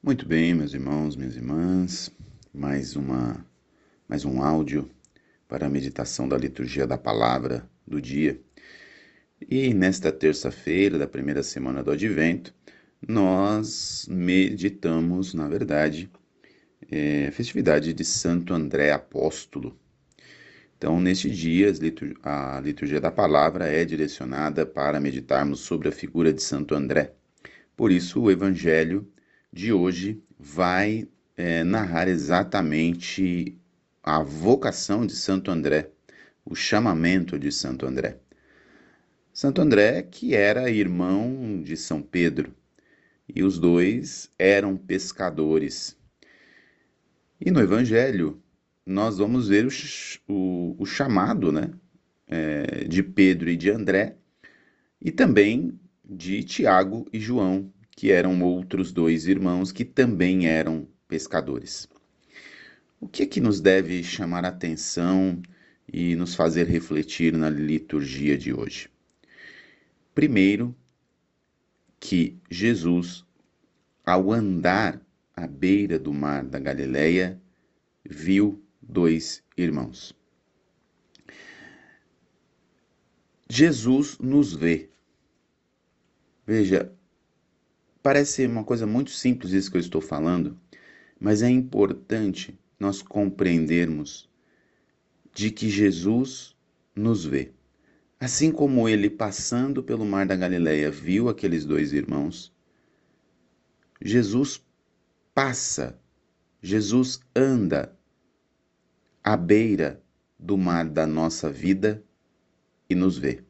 Muito bem, meus irmãos, minhas irmãs, mais uma mais um áudio para a meditação da liturgia da palavra do dia. E nesta terça-feira da primeira semana do Advento, nós meditamos, na verdade, é, a festividade de Santo André Apóstolo. Então, neste dia, a liturgia da palavra é direcionada para meditarmos sobre a figura de Santo André. Por isso, o evangelho de hoje vai é, narrar exatamente a vocação de Santo André, o chamamento de Santo André. Santo André, que era irmão de São Pedro, e os dois eram pescadores. E no Evangelho, nós vamos ver o, o, o chamado né, é, de Pedro e de André, e também de Tiago e João, que eram outros dois irmãos que também eram pescadores. O que é que nos deve chamar a atenção e nos fazer refletir na liturgia de hoje? Primeiro, que Jesus, ao andar à beira do mar da Galileia, viu dois irmãos. Jesus nos vê. Veja, Parece uma coisa muito simples isso que eu estou falando, mas é importante nós compreendermos de que Jesus nos vê. Assim como ele, passando pelo mar da Galileia, viu aqueles dois irmãos, Jesus passa, Jesus anda à beira do mar da nossa vida e nos vê.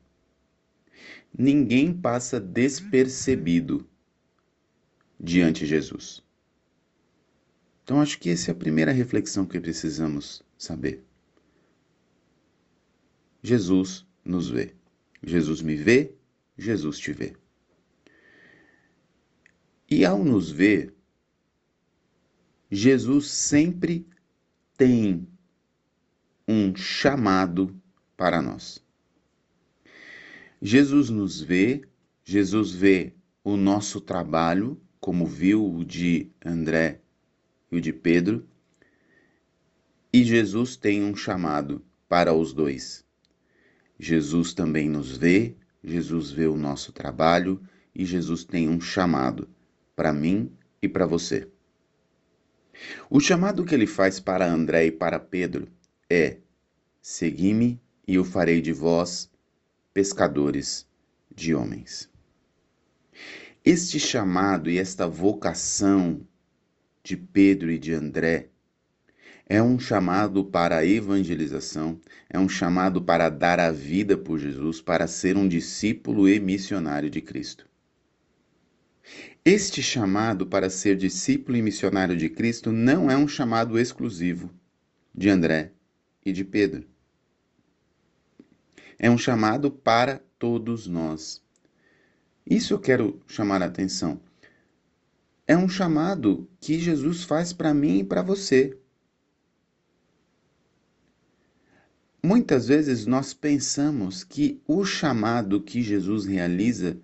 Ninguém passa despercebido diante de Jesus. Então acho que essa é a primeira reflexão que precisamos saber. Jesus nos vê. Jesus me vê, Jesus te vê. E ao nos ver, Jesus sempre tem um chamado para nós. Jesus nos vê, Jesus vê o nosso trabalho, como viu o de André e o de Pedro, e Jesus tem um chamado para os dois. Jesus também nos vê, Jesus vê o nosso trabalho e Jesus tem um chamado para mim e para você. O chamado que ele faz para André e para Pedro é: Segui-me e eu farei de vós pescadores de homens. Este chamado e esta vocação de Pedro e de André é um chamado para a evangelização, é um chamado para dar a vida por Jesus, para ser um discípulo e missionário de Cristo. Este chamado para ser discípulo e missionário de Cristo não é um chamado exclusivo de André e de Pedro. É um chamado para todos nós. Isso eu quero chamar a atenção. É um chamado que Jesus faz para mim e para você. Muitas vezes nós pensamos que o chamado que Jesus realiza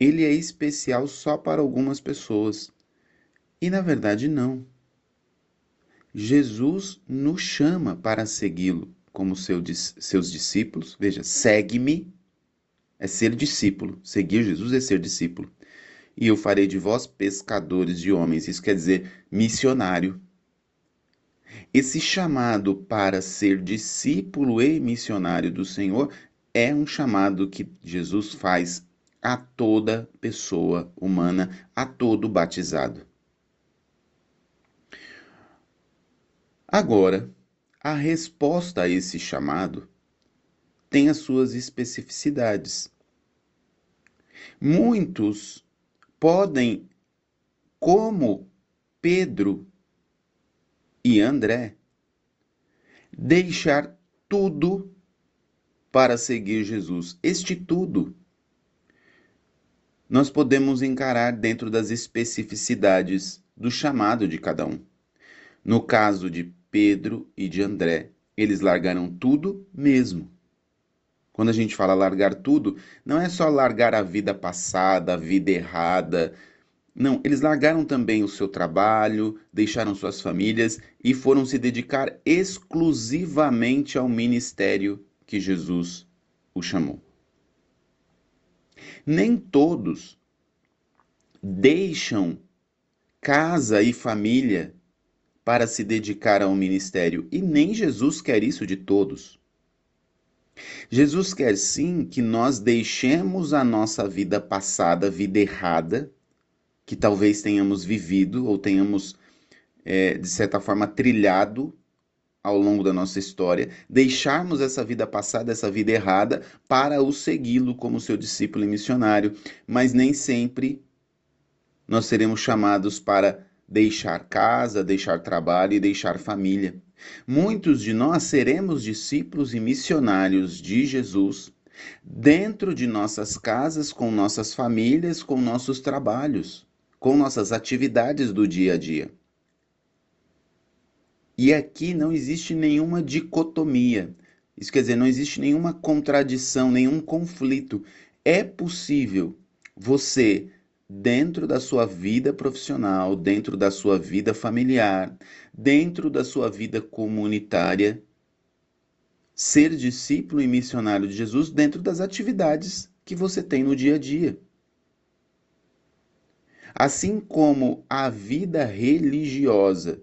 ele é especial só para algumas pessoas. E na verdade não. Jesus nos chama para segui-lo como seu, seus discípulos. Veja, segue-me é ser discípulo. Seguir Jesus é ser discípulo. E eu farei de vós pescadores de homens. Isso quer dizer missionário. Esse chamado para ser discípulo e missionário do Senhor é um chamado que Jesus faz a toda pessoa humana, a todo batizado. Agora, a resposta a esse chamado tem as suas especificidades. Muitos podem, como Pedro e André, deixar tudo para seguir Jesus. Este tudo nós podemos encarar dentro das especificidades do chamado de cada um. No caso de Pedro e de André, eles largaram tudo mesmo quando a gente fala largar tudo, não é só largar a vida passada, a vida errada, Não, eles largaram também o seu trabalho, deixaram suas famílias e foram se dedicar exclusivamente ao ministério que Jesus o chamou. Nem todos deixam casa e família para se dedicar ao ministério, e nem Jesus quer isso de todos. Jesus quer sim que nós deixemos a nossa vida passada, vida errada, que talvez tenhamos vivido ou tenhamos, é, de certa forma, trilhado ao longo da nossa história, deixarmos essa vida passada, essa vida errada, para o segui-lo como seu discípulo e missionário, mas nem sempre nós seremos chamados para deixar casa, deixar trabalho e deixar família. Muitos de nós seremos discípulos e missionários de Jesus dentro de nossas casas, com nossas famílias, com nossos trabalhos, com nossas atividades do dia a dia. E aqui não existe nenhuma dicotomia. Isso quer dizer, não existe nenhuma contradição, nenhum conflito. É possível você, dentro da sua vida profissional, dentro da sua vida familiar, dentro da sua vida comunitária, ser discípulo e missionário de Jesus dentro das atividades que você tem no dia a dia. Assim como a vida religiosa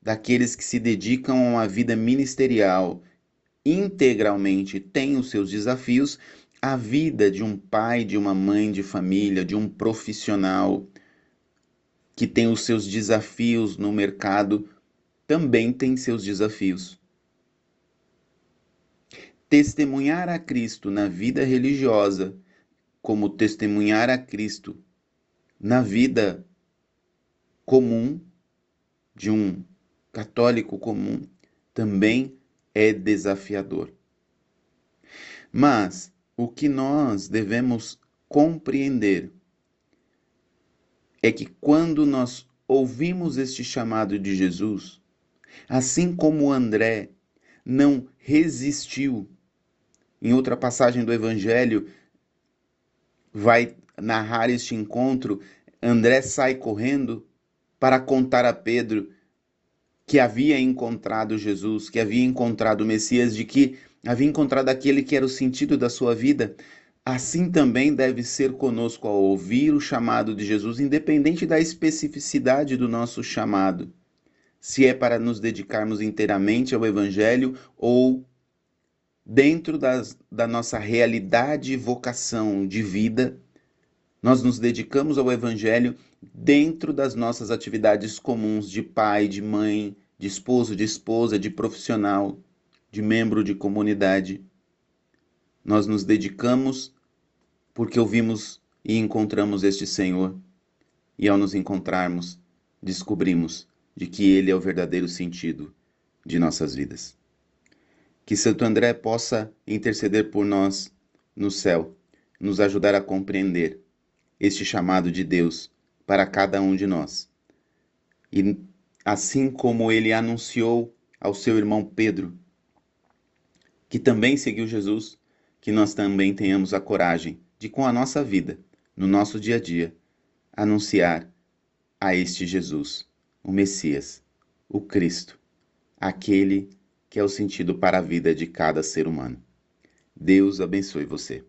daqueles que se dedicam a uma vida ministerial integralmente tem os seus desafios, a vida de um pai, de uma mãe de família, de um profissional que tem os seus desafios no mercado também tem seus desafios. Testemunhar a Cristo na vida religiosa, como testemunhar a Cristo na vida comum de um católico comum também é desafiador. Mas o que nós devemos compreender é que quando nós ouvimos este chamado de Jesus, assim como André não resistiu, em outra passagem do Evangelho, vai narrar este encontro, André sai correndo para contar a Pedro que havia encontrado Jesus, que havia encontrado o Messias, de que havia encontrado aquele que era o sentido da sua vida, assim também deve ser conosco ao ouvir o chamado de Jesus, independente da especificidade do nosso chamado. Se é para nos dedicarmos inteiramente ao Evangelho ou dentro das, da nossa realidade e vocação de vida, nós nos dedicamos ao Evangelho dentro das nossas atividades comuns de pai, de mãe, de esposo, de esposa, de profissional, de membro de comunidade. Nós nos dedicamos porque ouvimos e encontramos este Senhor, e ao nos encontrarmos, descobrimos de que Ele é o verdadeiro sentido de nossas vidas. Que Santo André possa interceder por nós no céu, nos ajudar a compreender este chamado de Deus para cada um de nós. E assim como ele anunciou ao seu irmão Pedro, que também seguiu Jesus, que nós também tenhamos a coragem de, com a nossa vida, no nosso dia a dia, anunciar a este Jesus, o Messias, o Cristo, aquele que é o sentido para a vida de cada ser humano. Deus abençoe você.